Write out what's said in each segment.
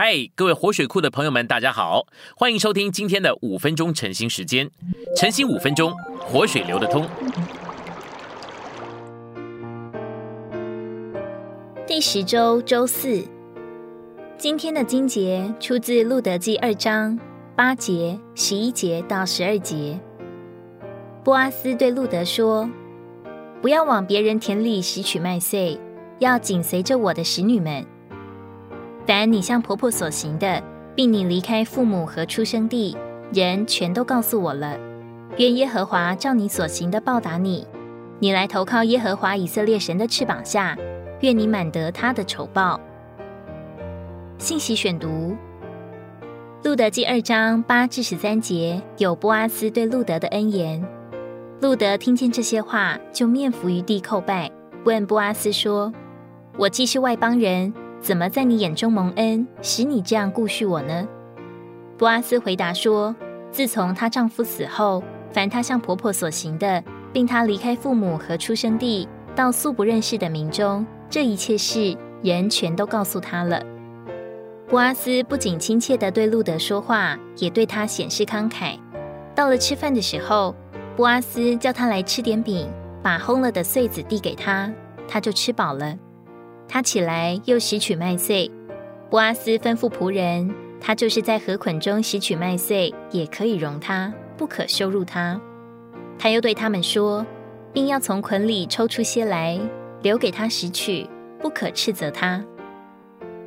嗨，各位活水库的朋友们，大家好，欢迎收听今天的五分钟晨兴时间。晨兴五分钟，活水流得通。第十周周四，今天的经节出自《路德记》二章八节、十一节到十二节。波阿斯对路德说：“不要往别人田里拾取麦穗，要紧随着我的使女们。”凡你向婆婆所行的，并你离开父母和出生地，人全都告诉我了。愿耶和华照你所行的报答你。你来投靠耶和华以色列神的翅膀下，愿你满得他的仇报。信息选读：路德记二章八至十三节，有波阿斯对路德的恩言。路德听见这些话，就面伏于地叩拜，问波阿斯说：“我既是外邦人。”怎么在你眼中蒙恩，使你这样顾恤我呢？波阿斯回答说：“自从她丈夫死后，凡她向婆婆所行的，并她离开父母和出生地，到素不认识的民中，这一切事，人全都告诉她了。”波阿斯不仅亲切地对路德说话，也对他显示慷慨。到了吃饭的时候，波阿斯叫他来吃点饼，把烘了的穗子递给他，他就吃饱了。他起来又拾取麦穗，波阿斯吩咐仆人，他就是在河捆中拾取麦穗，也可以容他，不可羞辱他。他又对他们说，并要从捆里抽出些来，留给他拾取，不可斥责他。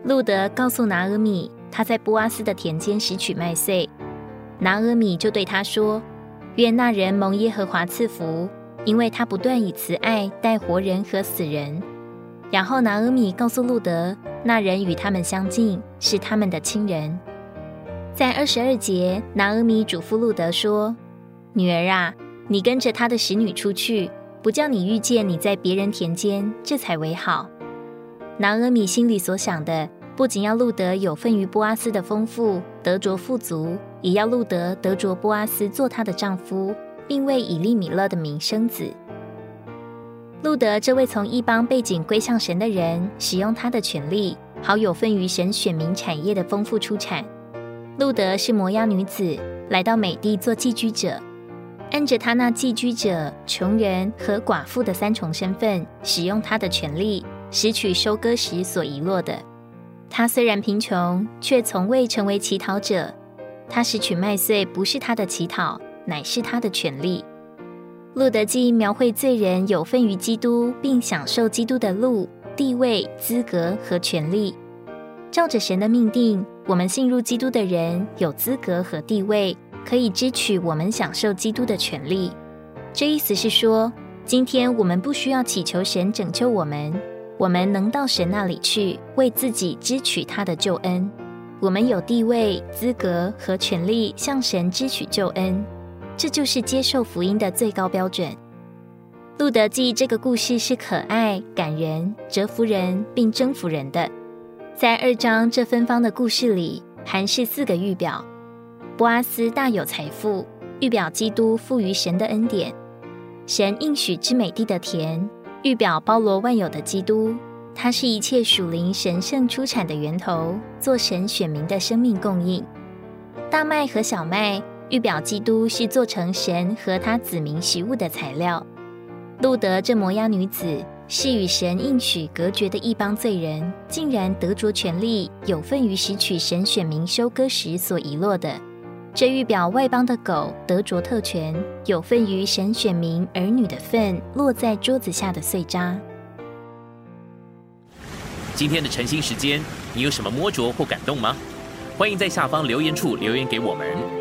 路德告诉拿阿米，他在波阿斯的田间拾取麦穗，拿阿米就对他说：“愿那人蒙耶和华赐福，因为他不断以慈爱待活人和死人。”然后拿阿米告诉路德，那人与他们相近，是他们的亲人。在二十二节，拿阿米嘱咐路德说：“女儿啊，你跟着他的使女出去，不叫你遇见你在别人田间，这才为好。”拿阿米心里所想的，不仅要路德有份于波阿斯的丰富，得着富足，也要路德得着波阿斯做他的丈夫，并为以利米勒的名生子。路德这位从异邦背景归向神的人，使用他的权利，好有份于神选民产业的丰富出产。路德是摩押女子，来到美地做寄居者，按着他那寄居者、穷人和寡妇的三重身份，使用他的权利，拾取收割时所遗落的。他虽然贫穷，却从未成为乞讨者。他拾取麦穗不是他的乞讨，乃是他的权利。路德记描绘罪人有份于基督，并享受基督的路、地位、资格和权利。照着神的命定，我们信入基督的人有资格和地位，可以支取我们享受基督的权利。这意思是说，今天我们不需要祈求神拯救我们，我们能到神那里去，为自己支取他的救恩。我们有地位、资格和权利向神支取救恩。这就是接受福音的最高标准。路德记这个故事是可爱、感人、折服人并征服人的。在二章这芬芳的故事里，含是四个预表：波阿斯大有财富，预表基督赋予神的恩典；神应许之美地的田，预表包罗万有的基督，它是一切属灵神圣出产的源头，做神选民的生命供应；大麦和小麦。预表基督是做成神和他子民食物的材料。路德这摩押女子是与神应许隔绝的一帮罪人，竟然得着权利，有份于拾取神选民收割时所遗落的。这预表外邦的狗得着特权，有份于神选民儿女的份落在桌子下的碎渣。今天的晨兴时间，你有什么摸着或感动吗？欢迎在下方留言处留言给我们。